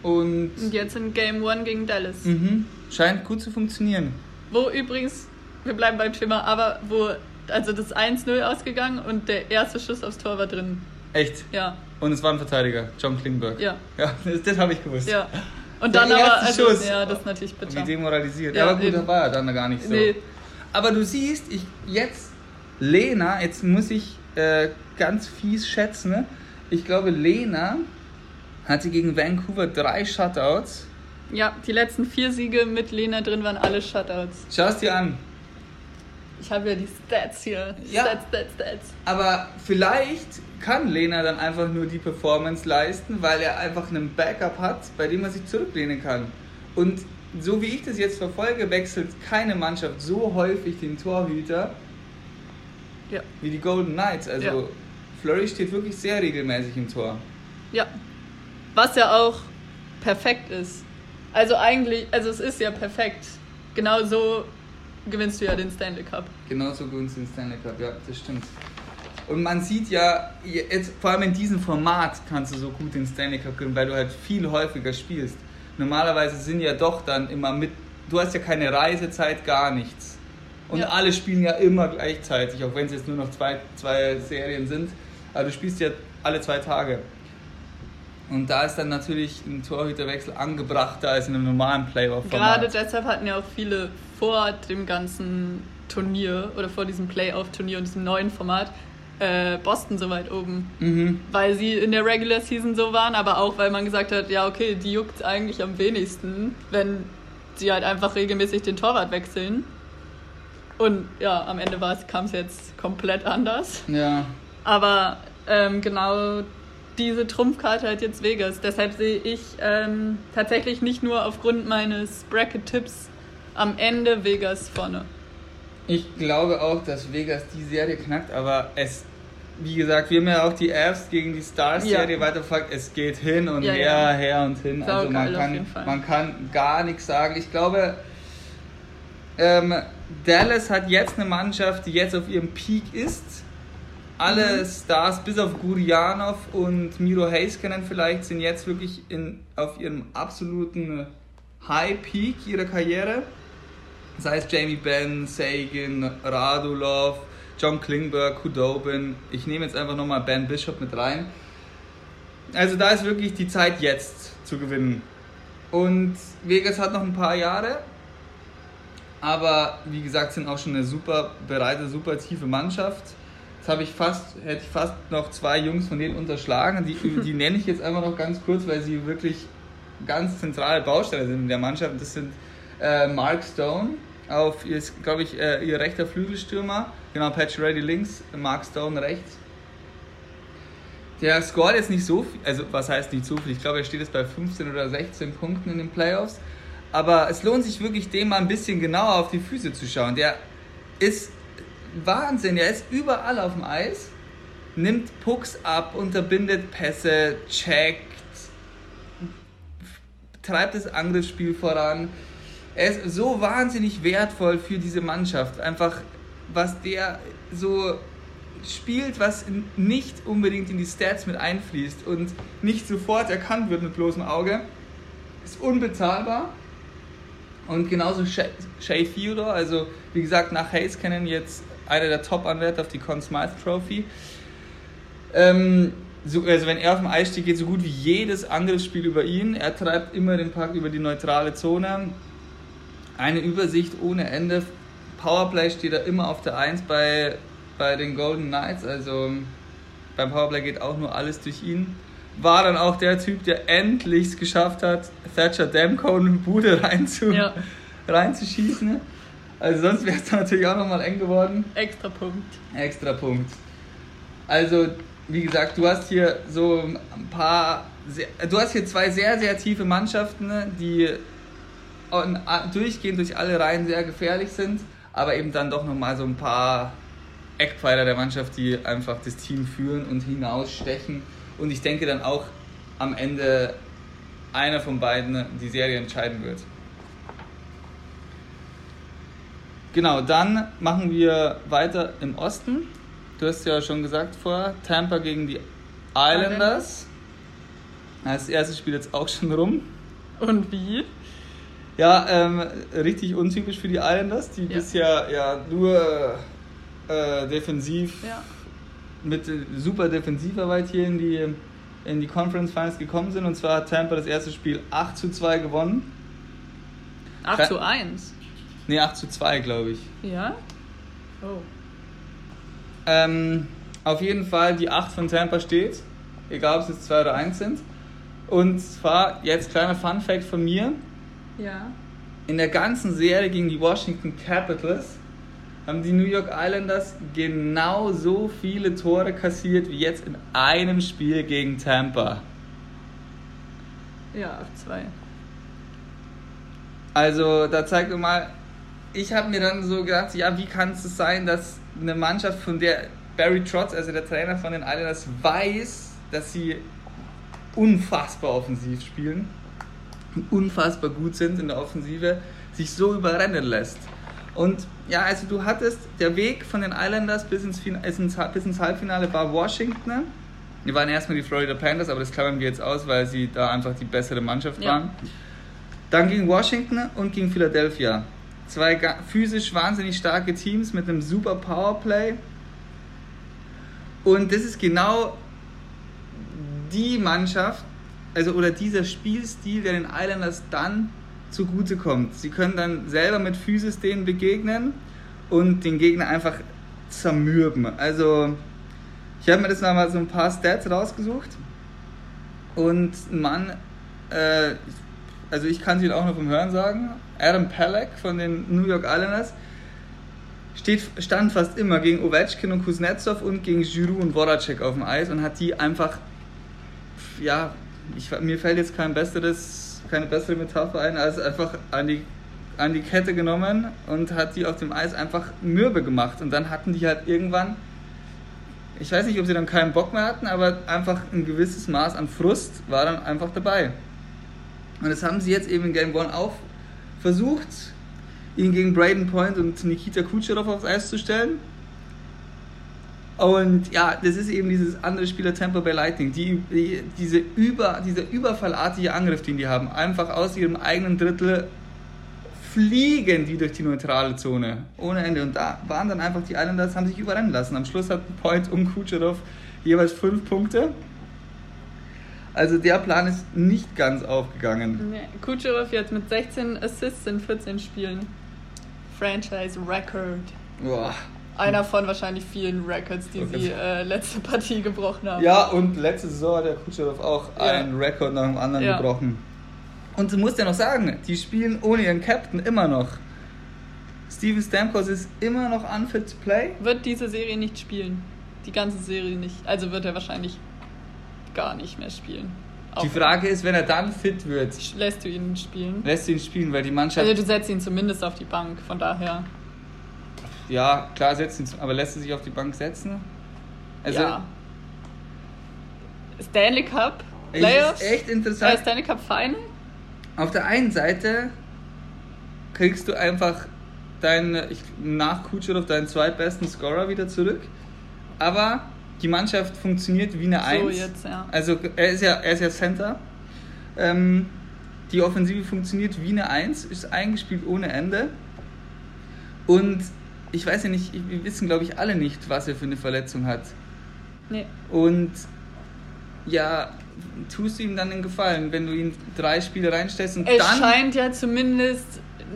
Und Und jetzt in Game One gegen Dallas. mhm, scheint gut zu funktionieren. Wo übrigens, wir bleiben beim Thema, aber wo, also das 1-0 ausgegangen und der erste Schuss aufs Tor war drin. Echt. Ja, Und es war ein Verteidiger, John Klingberg. ja, Ja, *laughs* das, das habe ich gewusst. ja. Und Der dann aber, also, Schuss. ja, das ist natürlich Wie bitter. demoralisiert. Ja, aber gut, eben. da war er dann gar nicht so. Nee, Aber du siehst, ich jetzt Lena, jetzt muss ich äh, ganz fies schätzen. Ne? Ich glaube, Lena hatte gegen Vancouver drei Shutouts. Ja, die letzten vier Siege mit Lena drin waren alle Shutouts. Schau es dir an. Ich habe ja die Stats hier. Ja. Stats, Stats, Stats. Aber vielleicht kann Lena dann einfach nur die Performance leisten, weil er einfach einen Backup hat, bei dem er sich zurücklehnen kann. Und so wie ich das jetzt verfolge, wechselt keine Mannschaft so häufig den Torhüter Ja. wie die Golden Knights. Also Ja. Flurry steht wirklich sehr regelmäßig im Tor. Ja. Was ja auch perfekt ist. Also eigentlich, also es ist ja perfekt. Genau so gewinnst du ja den Stanley Cup. Genauso gewinnst du den Stanley Cup, ja, das stimmt. Und man sieht ja, jetzt, vor allem in diesem Format kannst du so gut den Stanley Cup gewinnen, weil du halt viel häufiger spielst. Normalerweise sind ja doch dann immer mit, du hast ja keine Reisezeit, gar nichts. Und Ja. alle spielen ja immer gleichzeitig, auch wenn es jetzt nur noch zwei, zwei Serien sind. Aber du spielst ja alle zwei Tage. Und da ist dann natürlich ein Torhüterwechsel angebrachter als in einem normalen Playoff-Format. Gerade deshalb hatten ja auch viele vor dem ganzen Turnier oder vor diesem Playoff-Turnier und diesem neuen Format äh, Boston so weit oben. Mhm. Weil sie in der Regular Season so waren, aber auch weil man gesagt hat, ja okay, die juckt eigentlich am wenigsten, wenn sie halt einfach regelmäßig den Torwart wechseln. Und ja, am Ende kam es jetzt komplett anders. Ja, Aber ähm, genau diese Trumpfkarte hat jetzt Vegas. Deshalb sehe ich ähm, tatsächlich nicht nur aufgrund meines Bracket-Tipps am Ende Vegas vorne. Ich glaube auch, dass Vegas die Serie knackt, aber es, wie gesagt, wir haben ja auch die Avs gegen die Stars-Serie Ja. weiterverfolgt. Es geht hin und Ja, her, ja. her und hin. Saugeil also man kann, man kann gar nichts sagen. Ich glaube, ähm, Dallas hat jetzt eine Mannschaft, die jetzt auf ihrem Peak ist. Alle Mhm. Stars, bis auf Gurianov und Miro Heiskanen vielleicht, sind jetzt wirklich in, auf ihrem absoluten High-Peak ihrer Karriere. Das heißt Jamie Benn, Sagan, Radulov, John Klingberg, Kudobin. Ich nehme jetzt einfach nochmal Ben Bishop mit rein. Also da ist wirklich die Zeit jetzt zu gewinnen. Und Vegas hat noch ein paar Jahre. Aber wie gesagt, sind auch schon eine super bereite, super tiefe Mannschaft. Jetzt habe ich fast, hätte ich fast noch zwei Jungs von denen unterschlagen. Die, die *laughs* nenne ich jetzt einfach noch ganz kurz, weil sie wirklich ganz zentrale Bausteine sind in der Mannschaft. Das sind äh, Mark Stone auf, glaube ich, äh, ihr rechter Flügelstürmer. Genau, Patch Ready links, Mark Stone rechts. Der scoret jetzt nicht so viel, also was heißt nicht so viel? Ich glaube, er steht jetzt bei 15 oder 16 Punkten in den Playoffs. Aber es lohnt sich wirklich, dem mal ein bisschen genauer auf die Füße zu schauen. Der ist Wahnsinn, er ist überall auf dem Eis, nimmt Pucks ab, unterbindet Pässe, checkt, treibt das Angriffsspiel voran. Er ist so wahnsinnig wertvoll für diese Mannschaft. Einfach, was der so spielt, was nicht unbedingt in die Stats mit einfließt und nicht sofort erkannt wird mit bloßem Auge, ist unbezahlbar. Und genauso Shay Theodore, also wie gesagt, nach Hayes kennen jetzt einer der Top-Anwärter auf die Conn Smythe Trophy. Ähm, so, also wenn er auf dem Eis steht, geht so gut wie jedes Angriffsspiel über ihn. Er treibt immer den Puck über die neutrale Zone. Eine Übersicht ohne Ende. Powerplay steht er immer auf der 1 bei bei den Golden Knights, also beim Powerplay geht auch nur alles durch ihn. War dann auch der Typ, der endlich es geschafft hat, Thatcher Demko eine Bude reinzu, Ja. reinzuschießen. Also sonst wäre es natürlich auch nochmal eng geworden. Extra Punkt. Extra Punkt. Also, wie gesagt, du hast hier so ein paar. Sehr, du hast hier zwei sehr, sehr tiefe Mannschaften, ne, die durchgehend durch alle Reihen sehr gefährlich sind, aber eben dann doch nochmal so ein paar Eckpfeiler der Mannschaft, die einfach das Team führen und hinausstechen. Und ich denke dann auch am Ende einer von beiden die Serie entscheiden wird. Genau, dann machen wir weiter im Osten. Du hast ja schon gesagt vorher, Tampa gegen die Islanders. Das erste Spiel jetzt auch schon rum. Und wie? Ja, ähm, richtig untypisch für die Islanders, die Ja. bisher ja nur äh, defensiv Ja. mit äh, super Defensivarbeit hier in die, in die Conference Finals gekommen sind. Und zwar hat Tampa das erste Spiel 8 zu 2 gewonnen. 8 Ke- zu 1. Ne, 8 zu 2, glaube ich. Ja? Oh. Ähm, auf jeden Fall die 8 von Tampa steht, egal ob es jetzt 2 oder 1 sind. Und zwar, jetzt kleiner Fun Fact von mir: Ja. In der ganzen Serie gegen die Washington Capitals haben die New York Islanders genau so viele Tore kassiert wie jetzt in einem Spiel gegen Tampa. Ja, auf 2. Also, da zeigt mal, ich habe mir dann so gedacht, ja, wie kann es sein, dass eine Mannschaft, von der Barry Trotz, also der Trainer von den Islanders, weiß, dass sie unfassbar offensiv spielen, und unfassbar gut sind in der Offensive, sich so überrennen lässt. Und ja, also du hattest, der Weg von den Islanders bis ins, Fin- bis ins, Halbfinale war Washington. Die waren erstmal die Florida Panthers, aber das klammern wir jetzt aus, weil sie da einfach die bessere Mannschaft Ja. waren. Dann gegen Washington und gegen Philadelphia. Zwei physisch wahnsinnig starke Teams mit einem super Powerplay. Und das ist genau die Mannschaft, also oder dieser Spielstil, der den Islanders dann zugutekommt. Sie können dann selber mit Physis denen begegnen und den Gegner einfach zermürben. Also, ich habe mir das nochmal so ein paar Stats rausgesucht. Und ein Mann, äh, also ich kann es Ihnen auch noch vom Hören sagen, Adam Pelleck von den New York Islanders steht, stand fast immer gegen Ovechkin und Kuznetsov und gegen Giroud und Voracek auf dem Eis und hat die einfach, ja, ich, mir fällt jetzt kein besseres, keine bessere Metapher ein, als einfach an die, an die Kette genommen und hat die auf dem Eis einfach mürbe gemacht. Und dann hatten die halt irgendwann, ich weiß nicht, ob sie dann keinen Bock mehr hatten, aber einfach ein gewisses Maß an Frust war dann einfach dabei. Und das haben sie jetzt eben in Game One auch versucht, ihn gegen Braden Point und Nikita Kucherov aufs Eis zu stellen. Und ja, das ist eben dieses andere Spieler Tampa Bay Lightning, die, die, diese über, dieser überfallartige Angriff, den die haben, einfach aus ihrem eigenen Drittel fliegen die durch die neutrale Zone ohne Ende. Und da waren dann einfach die Islanders, haben sich überrennen lassen. Am Schluss hatten Point und Kucherov jeweils fünf Punkte. Also der Plan ist nicht ganz aufgegangen. Nee. Kucherov jetzt mit 16 Assists in 14 Spielen. Franchise Record. Boah. Einer von wahrscheinlich vielen Records, die Okay. sie äh, letzte Partie gebrochen haben. Ja, und letzte Saison hat der Kucherov auch Ja. einen Rekord nach dem anderen Ja. gebrochen. Und du musst ja noch sagen, die spielen ohne ihren Captain immer noch. Steven Stamkos ist immer noch unfit to play. Wird diese Serie nicht spielen. Die ganze Serie nicht. Also wird er wahrscheinlich gar nicht mehr spielen. Die Frage ist, wenn er dann fit wird, Lässt du ihn spielen? lässt du ihn spielen, weil die Mannschaft. Also du setzt ihn zumindest auf die Bank, von daher. ja, klar setzt ihn, aber lässt er sich auf die Bank setzen? Also, ja. Stanley Cup Playoffs? ist echt Äh, interessant. Stanley Cup Final? Auf der einen Seite kriegst du einfach deinen, ich, nach Kucherov deinen zweitbesten Scorer wieder zurück, aber die Mannschaft funktioniert wie eine So Eins. jetzt, ja. Also er ist ja, er ist ja Center. Ähm, die Offensive funktioniert wie eine Eins, ist eingespielt ohne Ende. Und ich weiß ja nicht, wir wissen glaube ich alle nicht, was er für eine Verletzung hat. Nee. Und ja, tust du ihm dann den Gefallen, wenn du ihn drei Spiele reinstellst und Es dann. scheint ja zumindest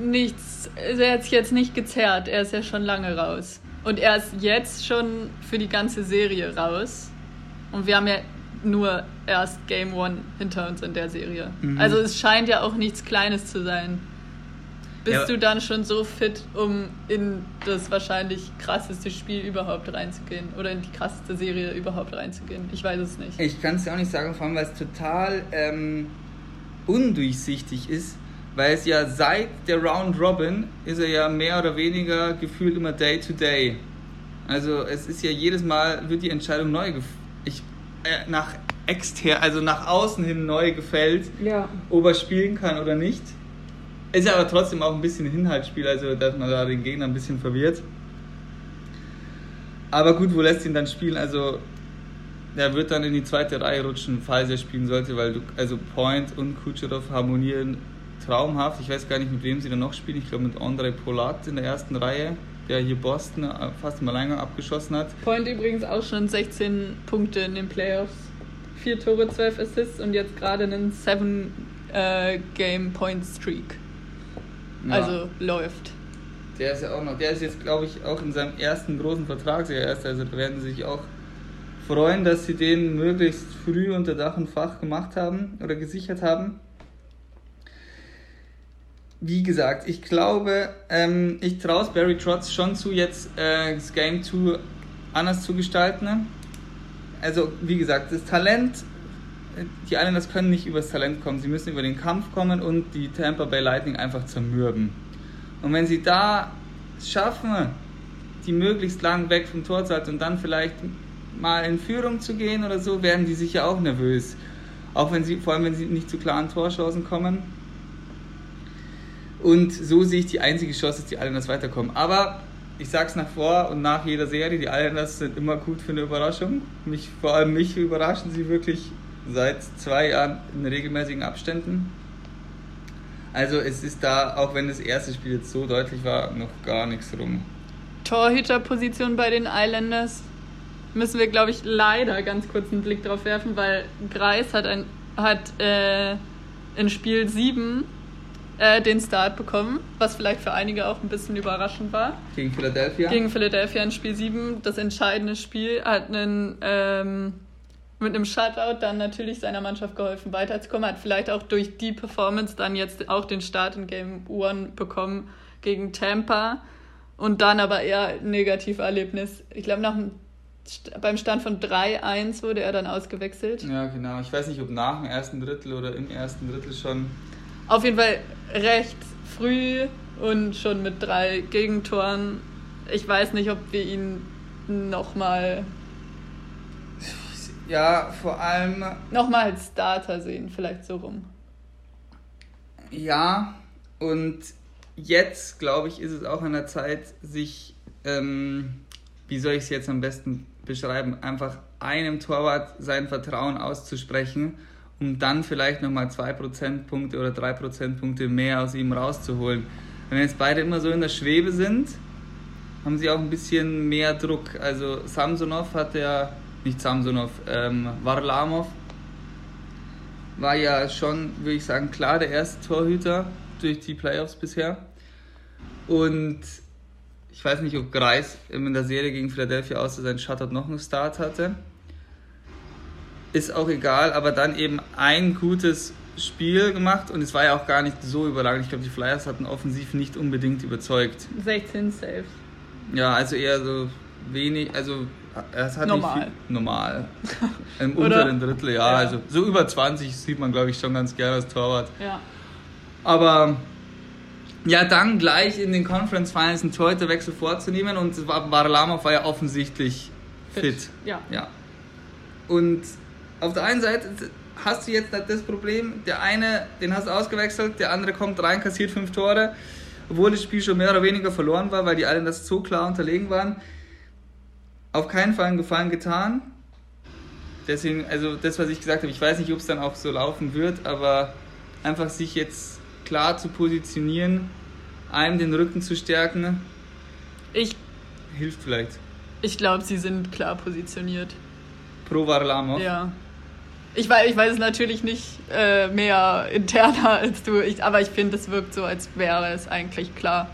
nichts. Er hat sich jetzt nicht gezerrt. Er ist ja schon lange raus. Und er ist jetzt schon für die ganze Serie raus. Und wir haben ja nur erst Game One hinter uns in der Serie. Mhm. Also es scheint ja auch nichts Kleines zu sein. Bist ja. du dann schon so fit, um in das wahrscheinlich krasseste Spiel überhaupt reinzugehen? Oder in die krasseste Serie überhaupt reinzugehen? Ich weiß es nicht. Ich kann es ja auch nicht sagen, vor allem weil es total ähm, undurchsichtig ist. Weil es ja seit der Round Robin ist er ja mehr oder weniger gefühlt immer Day to Day. Also es ist ja jedes Mal wird die Entscheidung neu ich, äh, nach extern, also nach außen hin neu gefällt, ja. ob er spielen kann oder nicht. Ist ja aber trotzdem auch ein bisschen ein Hinhaltsspiel, also dass man da den Gegner ein bisschen verwirrt. Aber gut, wo lässt ihn dann spielen? Also, er wird dann in die zweite Reihe rutschen, falls er spielen sollte, weil du, also Point und Kucherov harmonieren traumhaft. Ich weiß gar nicht, mit wem sie dann noch spielen. Ich glaube, mit Andrei Polat in der ersten Reihe, der hier Boston äh, fast im Alleingang abgeschossen hat. Point übrigens auch schon 16 Punkte in den Playoffs. Vier Tore, 12 Assists und jetzt gerade einen 7 äh, Game Point Streak. Ja. Also läuft. Der ist ja auch noch, der ist jetzt, glaube ich, auch in seinem ersten großen Vertrag sehr erst. Also da werden sie sich auch freuen, dass sie den möglichst früh unter Dach und Fach gemacht haben oder gesichert haben. Wie gesagt, ich glaube, ähm, ich traue es Barry Trotz schon zu, jetzt äh, das Game 2 anders zu gestalten. Also, wie gesagt, das Talent die Islanders können nicht übers Talent kommen, sie müssen über den Kampf kommen und die Tampa Bay Lightning einfach zermürben. Und wenn sie da schaffen, die möglichst lang weg vom Tor zu halten und dann vielleicht mal in Führung zu gehen oder so, werden die sicher auch nervös. Auch wenn sie, vor allem wenn sie nicht zu klaren Torchancen kommen. Und so sehe ich die einzige Chance, dass die Islanders weiterkommen. Aber ich sag's nach vor und nach jeder Serie, die Islanders sind immer gut für eine Überraschung. Mich, vor allem mich überraschen sie wirklich seit zwei Jahren in regelmäßigen Abständen. Also es ist da, auch wenn das erste Spiel jetzt so deutlich war, noch gar nichts rum. Torhüterposition bei den Islanders müssen wir, glaube ich, leider ganz kurz einen Blick drauf werfen, weil Greis hat, ein, hat äh, in Spiel 7 äh, den Start bekommen, was vielleicht für einige auch ein bisschen überraschend war. Gegen Philadelphia? Gegen Philadelphia in Spiel 7, das entscheidende Spiel, hat einen ähm, mit einem Shutout dann natürlich seiner Mannschaft geholfen, weiterzukommen. Hat vielleicht auch durch die Performance dann jetzt auch den Start in Game One bekommen gegen Tampa. Und dann aber eher ein Negativerlebnis. Ich glaube, nach dem beim Stand von 3-1 wurde er dann ausgewechselt. Ja, genau. Ich weiß nicht, ob nach dem ersten Drittel oder im ersten Drittel schon. Auf jeden Fall recht früh und schon mit drei Gegentoren. Ich weiß nicht, ob wir ihn nochmal ja, vor allem. Nochmal als Starter sehen, vielleicht so rum. Ja, und jetzt, glaube ich, ist es auch an der Zeit, sich, ähm, wie soll ich es jetzt am besten beschreiben, einfach einem Torwart sein Vertrauen auszusprechen, um dann vielleicht nochmal 2 Prozentpunkte oder 3 Prozentpunkte mehr aus ihm rauszuholen. Wenn jetzt beide immer so in der Schwebe sind, haben sie auch ein bisschen mehr Druck. Also Samsonov hat ja nicht Samsonov, ähm, Varlamov war ja schon, würde ich sagen, klar der erste Torhüter durch die Playoffs bisher. Und ich weiß nicht, ob Greis in der Serie gegen Philadelphia außer sein Shutout noch einen Start hatte. Ist auch egal, aber dann eben ein gutes Spiel gemacht und es war ja auch gar nicht so überragend. Ich glaube, die Flyers hatten offensiv nicht unbedingt überzeugt. 16 Saves. Ja, also eher so wenig, also es hat normal. Nicht viel, normal. *laughs* Im unteren Drittel, ja, ja, Also so über 20 sieht man, glaube ich, schon ganz gerne als Torwart. Ja. Aber ja, dann gleich in den Conference Finals einen Torhüterwechsel vorzunehmen und Varlamov war ja offensichtlich fit. fit. Ja. ja. Und auf der einen Seite hast du jetzt das Problem, der eine, den hast du ausgewechselt, der andere kommt rein, kassiert fünf Tore, obwohl das Spiel schon mehr oder weniger verloren war, weil die alle das so klar unterlegen waren auf keinen Fall einen Gefallen getan. Deswegen, also das, was ich gesagt habe, ich weiß nicht, ob es dann auch so laufen wird, aber einfach sich jetzt klar zu positionieren, einem den Rücken zu stärken, ich, hilft vielleicht. Ich glaube, sie sind klar positioniert. Pro Varlamov? Ja. Ich weiß, ich weiß es natürlich nicht äh, mehr interner als du, ich, aber ich finde, es wirkt so, als wäre es eigentlich klar.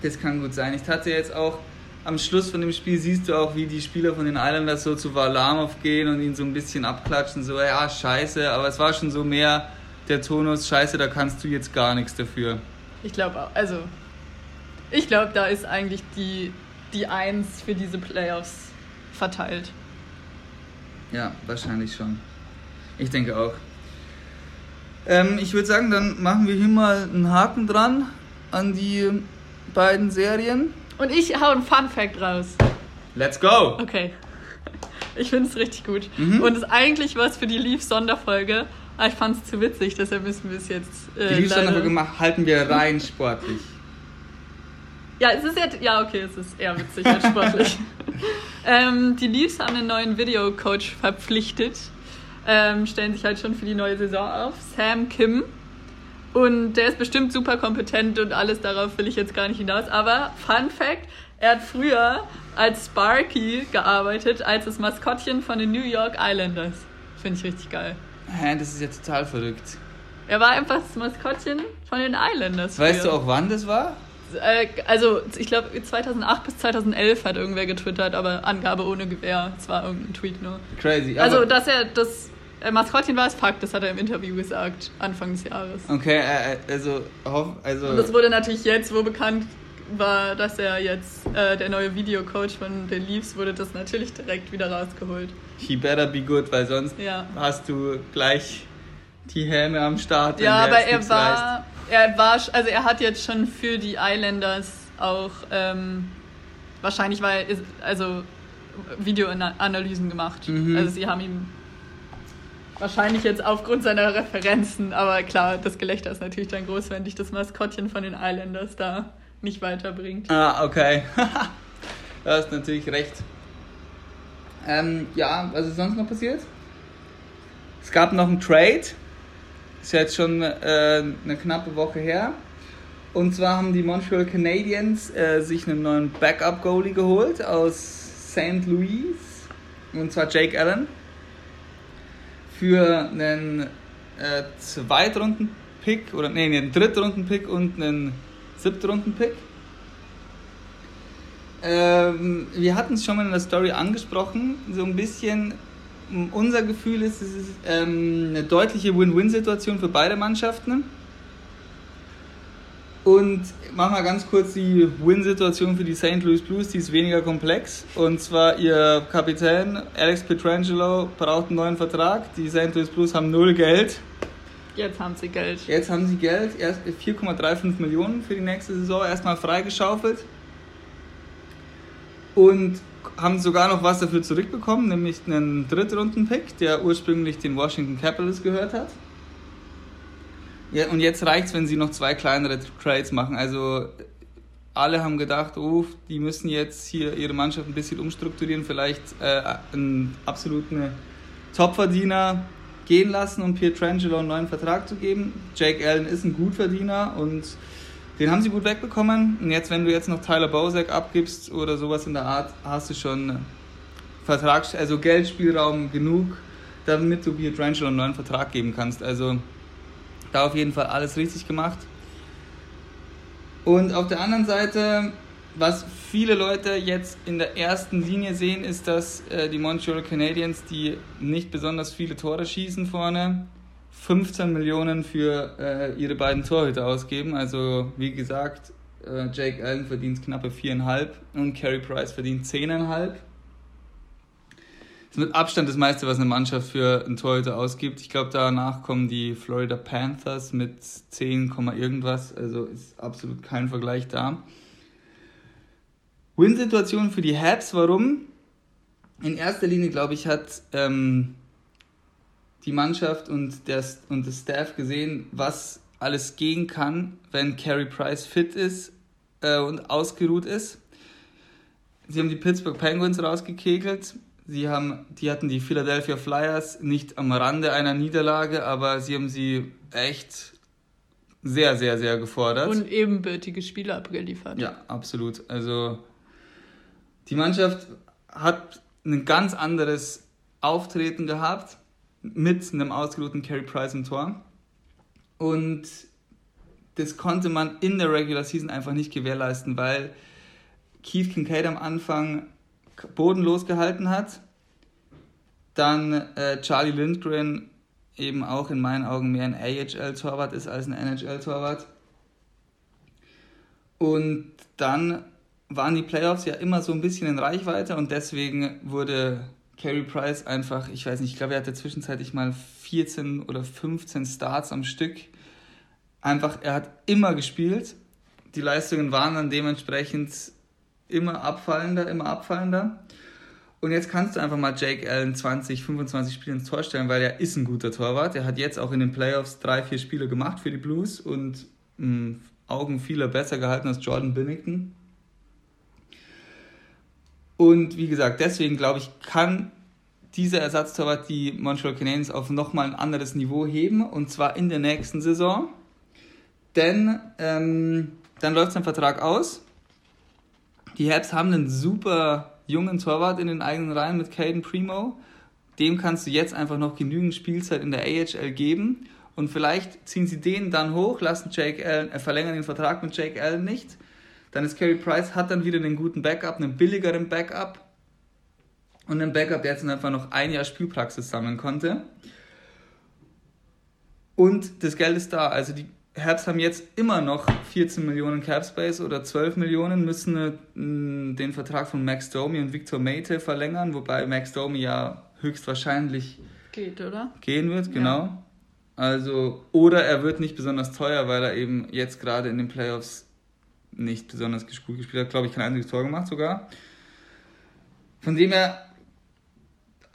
Das kann gut sein. Ich hatte jetzt auch am Schluss von dem Spiel siehst du auch, wie die Spieler von den Islanders so zu Varlamov gehen und ihn so ein bisschen abklatschen, so, ja, scheiße, aber es war schon so mehr der Tonus, scheiße, da kannst du jetzt gar nichts dafür. Ich glaube auch, also, ich glaube, da ist eigentlich die, die Eins für diese Playoffs verteilt. Ja, wahrscheinlich schon. Ich denke auch. Ähm, ich würde sagen, dann machen wir hier mal einen Haken dran an die beiden Serien. Und ich hau einen Fun Fact raus. Let's go! Okay. *laughs* Ich finde es richtig gut. Mhm. Und es ist eigentlich was für die Leaf-Sonderfolge. Aber ich fand es zu witzig, deshalb müssen wir es jetzt. Äh, die Leaf-Sonderfolge halten wir rein sportlich. Ja, es ist jetzt, ja, okay, es ist eher witzig als sportlich. *laughs* ähm, die Leafs haben einen neuen Videocoach verpflichtet. Ähm, stellen sich halt schon für die neue Saison auf. Sam Kim. Und der ist bestimmt super kompetent und alles darauf will ich jetzt gar nicht hinaus. Aber Fun Fact: Er hat früher als Sparky gearbeitet, als das Maskottchen von den New York Islanders. Finde ich richtig geil. Hä, das ist ja total verrückt. Er war einfach das Maskottchen von den Islanders. Weißt früher. du auch wann das war? Äh, also ich glaube 2008 bis 2011 hat irgendwer getwittert, aber Angabe ohne Gewähr. Es war irgendein Tweet nur. Crazy. Also dass er das äh, Maskottchen war es Fakt, das hat er im Interview gesagt, Anfang des Jahres. Okay, äh, äh also, also. Und das wurde natürlich jetzt, wo bekannt war, dass er jetzt äh, der neue Videocoach von den Leafs wurde, das natürlich direkt wieder rausgeholt. He better be good, weil sonst ja. hast du gleich die Häme am Start. Ja, aber er war, er war, also er hat jetzt schon für die Islanders auch ähm, wahrscheinlich, weil also Videoanalysen gemacht. Mhm. Also sie haben ihm wahrscheinlich jetzt aufgrund seiner Referenzen, aber klar, das Gelächter ist natürlich dann groß, wenn dich das Maskottchen von den Islanders da nicht weiterbringt. Ah, okay. *laughs* du hast natürlich recht. Ähm, ja, was ist sonst noch passiert? Es gab noch einen Trade ist jetzt schon äh, eine knappe Woche her. Und zwar haben die Montreal Canadiens äh, sich einen neuen Backup-Goalie geholt aus St. Louis. Und zwar Jake Allen. Für einen äh, Zweitrunden-Pick, oder nee, einen Drittrunden-Pick und einen Siebtrunden-Pick. Ähm, wir hatten es schon mal in der Story angesprochen, so ein bisschen unser Gefühl ist, es ist ähm, eine deutliche Win-Win-Situation für beide Mannschaften. Und machen wir ganz kurz die Win-Situation für die St. Louis Blues, die ist weniger komplex. Und zwar ihr Kapitän Alex Petrangelo braucht einen neuen Vertrag. Die St. Louis Blues haben null Geld. Jetzt haben sie Geld. Jetzt haben sie Geld. Erst 4,35 Millionen für die nächste Saison erstmal freigeschaufelt. Und haben sogar noch was dafür zurückbekommen, nämlich einen Drittrunden-Pick, der ursprünglich den Washington Capitals gehört hat. Ja, und jetzt reicht es, wenn sie noch zwei kleinere Trades machen. Also alle haben gedacht, oh, die müssen jetzt hier ihre Mannschaft ein bisschen umstrukturieren, vielleicht äh, einen absoluten Topverdiener gehen lassen, um Pietrangelo einen neuen Vertrag zu geben. Jake Allen ist ein Gutverdiener und den haben sie gut wegbekommen. Und jetzt, wenn du jetzt noch Tyler Bozak abgibst oder sowas in der Art, hast du schon Vertrags-, also Geldspielraum genug, damit du Pietrangelo einen neuen Vertrag geben kannst. Also da auf jeden Fall alles richtig gemacht. Und auf der anderen Seite, was viele Leute jetzt in der ersten Linie sehen, ist, dass äh, die Montreal Canadiens, die nicht besonders viele Tore schießen vorne, 15 Millionen für äh, ihre beiden Torhüter ausgeben. Also wie gesagt, äh, Jake Allen verdient knappe 4,5 und Carey Price verdient 10,5. Ist mit Abstand das meiste, was eine Mannschaft für einen Torhüter ausgibt. Ich glaube, danach kommen die Florida Panthers mit 10, irgendwas. Also ist absolut kein Vergleich da. Win-Situation für die Habs, warum? In erster Linie, glaube ich, hat ähm, die Mannschaft und, der, und das Staff gesehen, was alles gehen kann, wenn Carey Price fit ist äh, und ausgeruht ist. Sie haben die Pittsburgh Penguins rausgekegelt. Sie haben, die hatten die Philadelphia Flyers nicht am Rande einer Niederlage, aber sie haben sie echt sehr, sehr, sehr gefordert. Und ebenbürtige Spiele abgeliefert. Ja, absolut. Also die Mannschaft hat ein ganz anderes Auftreten gehabt mit einem ausgeruhten Carey Price im Tor. Und das konnte man in der Regular Season einfach nicht gewährleisten, weil Keith Kincaid am Anfang bodenlos gehalten hat. Dann äh, Charlie Lindgren eben auch in meinen Augen mehr ein AHL-Torwart ist als ein NHL-Torwart. Und dann waren die Playoffs ja immer so ein bisschen in Reichweite und deswegen wurde Carey Price einfach, ich weiß nicht, ich glaube, er hatte zwischenzeitlich mal 14 oder 15 Starts am Stück. Einfach, er hat immer gespielt. Die Leistungen waren dann dementsprechend immer abfallender, immer abfallender. Und jetzt kannst du einfach mal Jake Allen 20, 25 Spiele ins Tor stellen, weil er ist ein guter Torwart. Er hat jetzt auch in den Playoffs drei, vier Spiele gemacht für die Blues und mh, hm, Augen vieler besser gehalten als Jordan Binnington. Und wie gesagt, deswegen glaube ich, kann dieser Ersatztorwart die Montreal Canadiens auf nochmal ein anderes Niveau heben und zwar in der nächsten Saison. Denn ähm, dann läuft sein Vertrag aus. Die Habs haben einen super jungen Torwart in den eigenen Reihen mit Caden Primo. Dem kannst du jetzt einfach noch genügend Spielzeit in der AHL geben. Und vielleicht ziehen sie den dann hoch, lassen Jake Allen, äh, verlängern den Vertrag mit Jake Allen nicht. Dann ist Carey Price, hat dann wieder einen guten Backup, einen billigeren Backup. Und einen Backup, der jetzt einfach noch ein Jahr Spielpraxis sammeln konnte. Und das Geld ist da. Also die Herbst haben jetzt immer noch 14 Millionen Cap Space oder 12 Millionen, müssen äh, den Vertrag von Max Domi und Victor Mate verlängern, wobei Max Domi ja höchstwahrscheinlich geht, oder? Gehen wird, genau. Ja. Also, oder er wird nicht besonders teuer, weil er eben jetzt gerade in den Playoffs nicht besonders gut gespielt hat. Glaube ich, kein einziges Tor gemacht sogar. Von dem her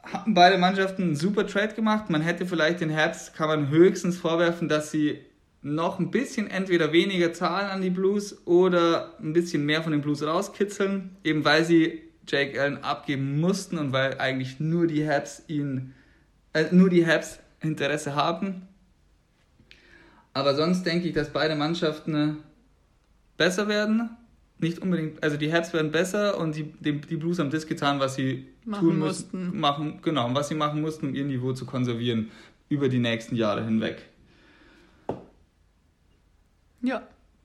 haben beide Mannschaften einen super Trade gemacht. Man hätte vielleicht den Herbst, kann man höchstens vorwerfen, dass sie noch ein bisschen entweder weniger zahlen an die Blues oder ein bisschen mehr von den Blues rauskitzeln, eben weil sie Jake Allen abgeben mussten und weil eigentlich nur die Habs ihn, äh, nur die Habs Interesse haben. Aber sonst denke ich, dass beide Mannschaften besser werden. Nicht unbedingt, also die Habs werden besser und die, die, die Blues haben das getan, was sie machen tun mussten. mussten. Machen, genau, was sie machen mussten, um ihr Niveau zu konservieren über die nächsten Jahre hinweg. Ja,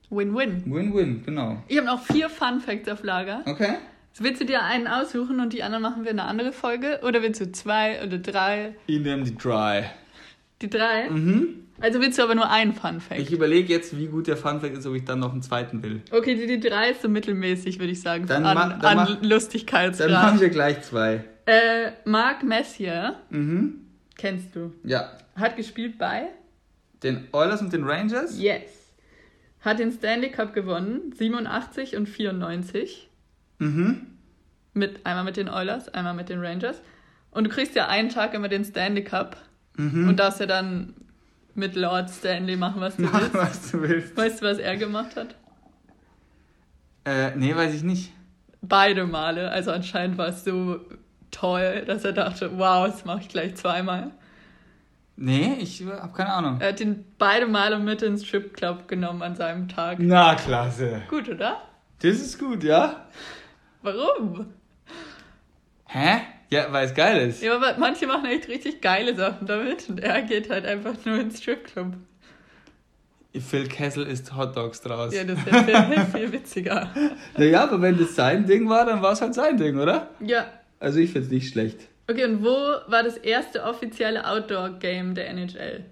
Win-Win. Win-Win, genau. Ich habe noch vier Fun Facts auf Lager. Okay. willst du dir einen aussuchen und die anderen machen wir eine andere Folge? Oder willst du zwei oder drei? Ich nehme die drei. Die drei? Mhm. Also willst du aber nur einen Fun Fact? Ich überlege jetzt, wie gut der Fun Fact ist, ob ich dann noch einen zweiten will. Okay, die, die drei ist so mittelmäßig, würde ich sagen, dann an, dann an Lustigkeitsgrad. Dann machen wir gleich zwei. Äh, Marc Messier. Mhm. Kennst du? Ja. Hat gespielt bei? Den Oilers und den Rangers? Yes. Hat den Stanley Cup gewonnen, 87 und 94. Mhm. Mit, einmal mit den Oilers, einmal mit den Rangers. Und du kriegst ja einen Tag immer den Stanley Cup. Mhm. Und darfst ja dann mit Lord Stanley machen, was du Mach, willst. was du willst. Weißt du, was er gemacht hat? Äh, nee, weiß ich nicht. Beide Male. Also anscheinend war es so toll, dass er dachte, wow, das mache ich gleich zweimal. Nee, ich habe keine Ahnung. Er hat ihn beide Male mit ins Stripclub genommen an seinem Tag. Na, klasse. Gut, oder? Das ist gut, ja? Warum? Hä? Ja, weil es geil ist. Ja, aber manche machen echt richtig geile Sachen damit und er geht halt einfach nur ins Stripclub. Phil Kessel isst Hotdogs draus. Ja, das ist ja viel, viel witziger. *laughs* Naja, aber wenn das sein Ding war, dann war es halt sein Ding, oder? Ja. Also ich finde es nicht schlecht. Okay, und wo war das erste offizielle Outdoor-Game der NHL?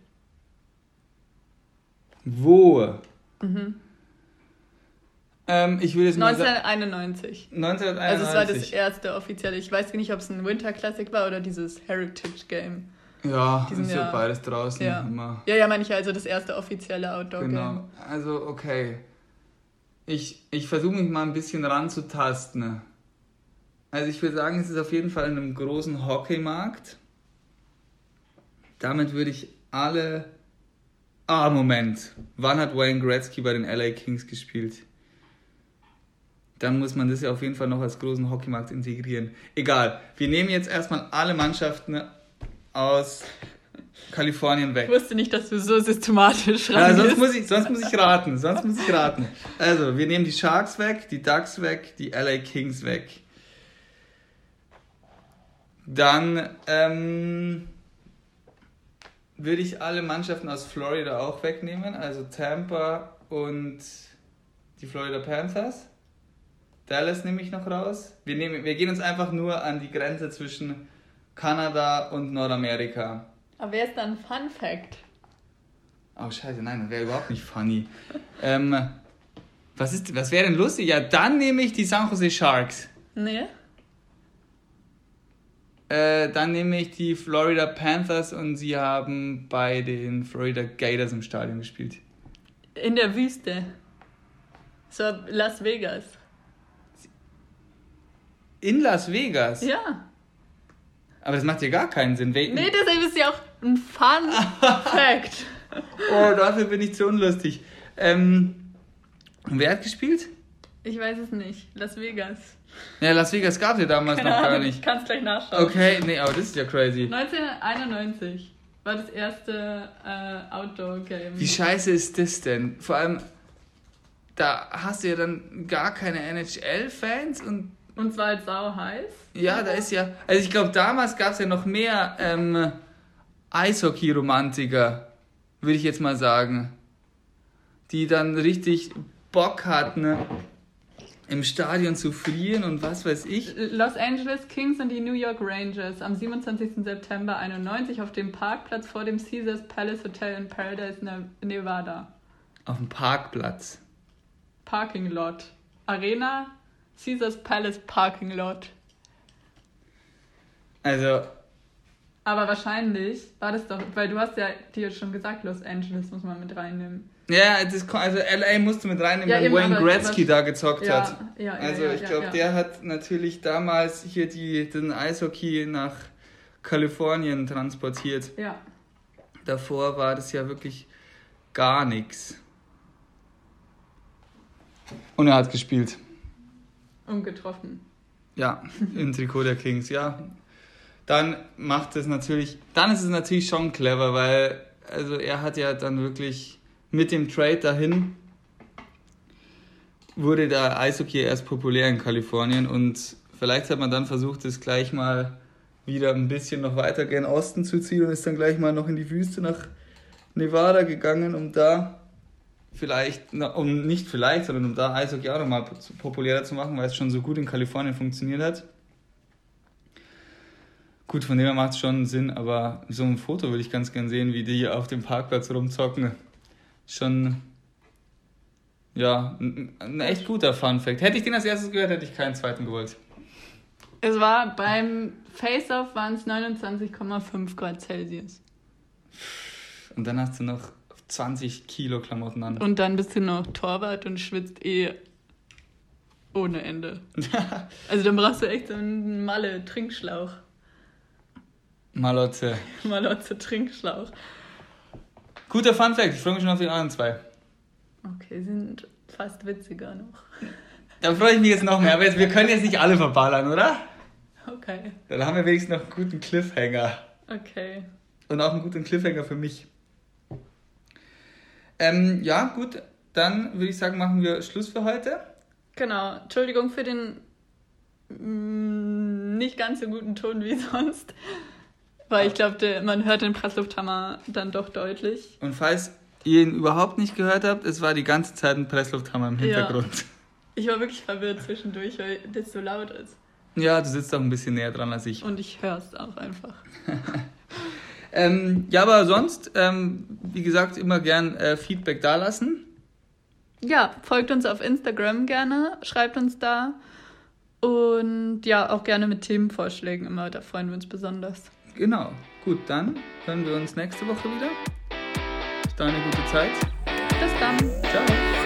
Wo? Mhm. Ähm, ich würde jetzt 1991. 1991. Also es war das erste offizielle. Ich weiß nicht, ob es ein Winter Classic war oder dieses Heritage Game. Ja, ist ja beides draußen ja. immer. Ja, ja, meine ich also das erste offizielle Outdoor-Game. Genau, also okay. Ich, ich versuche mich mal ein bisschen ranzutasten. Also ich würde sagen, es ist auf jeden Fall in einem großen Hockeymarkt. Damit würde ich alle... Ah, Moment. Wann hat Wayne Gretzky bei den LA Kings gespielt? Dann muss man das ja auf jeden Fall noch als großen Hockeymarkt integrieren. Egal. Wir nehmen jetzt erstmal alle Mannschaften aus Kalifornien weg. Ich wusste nicht, dass du so systematisch ja, sonst muss ich, sonst muss ich raten. Sonst muss ich raten. Also, wir nehmen die Sharks weg, die Ducks weg, die LA Kings weg. Dann ähm, würde ich alle Mannschaften aus Florida auch wegnehmen, also Tampa und die Florida Panthers. Dallas nehme ich noch raus. Wir, nehmen, wir gehen uns einfach nur an die Grenze zwischen Kanada und Nordamerika. Aber wer ist dann Fun Fact? Oh, scheiße, nein, das wäre überhaupt nicht funny. ähm, was ist, was wäre denn lustig? Ja, dann nehme ich die San Jose Sharks. Nee. Äh, dann nehme ich die Florida Panthers und sie haben bei den Florida Gators im Stadion gespielt. In der Wüste. So Las Vegas. In Las Vegas? Ja. Aber das macht ja gar keinen Sinn. We Nee, deshalb ist ja auch ein Fun *laughs* Fact. Oh, dafür bin ich zu unlustig. Ähm, und wer hat gespielt? Ich weiß es nicht. Las Vegas. Ja, Las Vegas gab es ja damals Keine noch gar Ahnung, nicht. ich kann es gleich nachschauen. Okay, nee, aber das ist ja crazy. 1991 war das erste äh, Outdoor-Game. Wie scheiße ist das denn? Vor allem, da hast du ja dann gar keine NHL-Fans und Und zwar halt sau heiß. ja, da ist ja. Also ich glaube, damals gab es ja noch mehr ähm, Eishockey-Romantiker, würde ich jetzt mal sagen. Die dann richtig Bock hatten, im Stadion zu frieren und was weiß ich. Los Angeles Kings und die New York Rangers am 27. September 91 auf dem Parkplatz vor dem Caesars Palace Hotel in Paradise, Ne- Nevada. Auf dem Parkplatz. Parking Lot. Arena, Caesars Palace Parking Lot. Also, Aber wahrscheinlich war das doch, weil du hast ja dir schon gesagt, Los Angeles muss man mit reinnehmen. Ja, das, also LA musste mit reinnehmen, Ja, wenn eben, Wayne Gretzky da gezockt Ja, hat. ja, ja, Also ich glaube, der hat natürlich damals hier die, den Eishockey nach Kalifornien transportiert. Ja. Davor war das ja wirklich gar nichts. Und er hat gespielt. Und getroffen. Ja, im Trikot der Kings, ja. Dann macht es natürlich, dann ist es natürlich schon clever, weil also er hat ja dann wirklich mit dem Trade dahin wurde der Eishockey erst populär in Kalifornien und vielleicht hat man dann versucht, es gleich mal wieder ein bisschen noch weiter gen Osten zu ziehen und ist dann gleich mal noch in die Wüste nach Nevada gegangen, um da vielleicht, um nicht vielleicht, sondern um da Eishockey auch nochmal populärer zu machen, weil es schon so gut in Kalifornien funktioniert hat. Gut, von dem her macht es schon Sinn, aber so ein Foto würde ich ganz gern sehen, wie die auf dem Parkplatz rumzocken. Schon, ja, ein, echt guter Fun-Fact. Hätte ich den als erstes gehört, hätte ich keinen zweiten gewollt. Es war beim Face-Off waren es 29,5 Grad Celsius. Und dann hast du noch 20 Kilo Klamotten an. Und dann bist du noch Torwart und schwitzt eh ohne Ende. *laughs* Also dann brauchst du echt so einen Malle-Trinkschlauch. Malotze. *laughs* Malotze Guter Fun-Fact, ich freue mich schon auf die anderen zwei. Okay, sind fast witziger noch. Da freue ich mich jetzt noch mehr, aber jetzt, wir können jetzt nicht alle verballern, oder? Okay, Dann haben wir wenigstens noch einen guten Cliffhanger. okay. Und auch einen guten Cliffhanger für mich. Ähm, ja, gut, dann würde ich sagen, machen wir Schluss für heute. Genau, Entschuldigung für den mm, nicht ganz so guten Ton wie *laughs* sonst. Weil ich glaube, man hört den Presslufthammer dann doch deutlich. Und falls ihr ihn überhaupt nicht gehört habt, es war die ganze Zeit ein Presslufthammer im Ja. Hintergrund. Ich war wirklich verwirrt zwischendurch, weil das so laut ist. Ja, du sitzt auch ein bisschen näher dran als ich. Und ich höre es auch einfach. *laughs* Ähm, ja, aber sonst, ähm, wie gesagt, immer gern äh, Feedback dalassen. Ja, folgt uns auf Instagram gerne, schreibt uns da. Und ja, auch gerne mit Themenvorschlägen immer, da freuen wir uns besonders. Genau. Gut, dann hören wir uns nächste Woche wieder. Bis dahin eine gute Zeit. Bis dann. Ciao.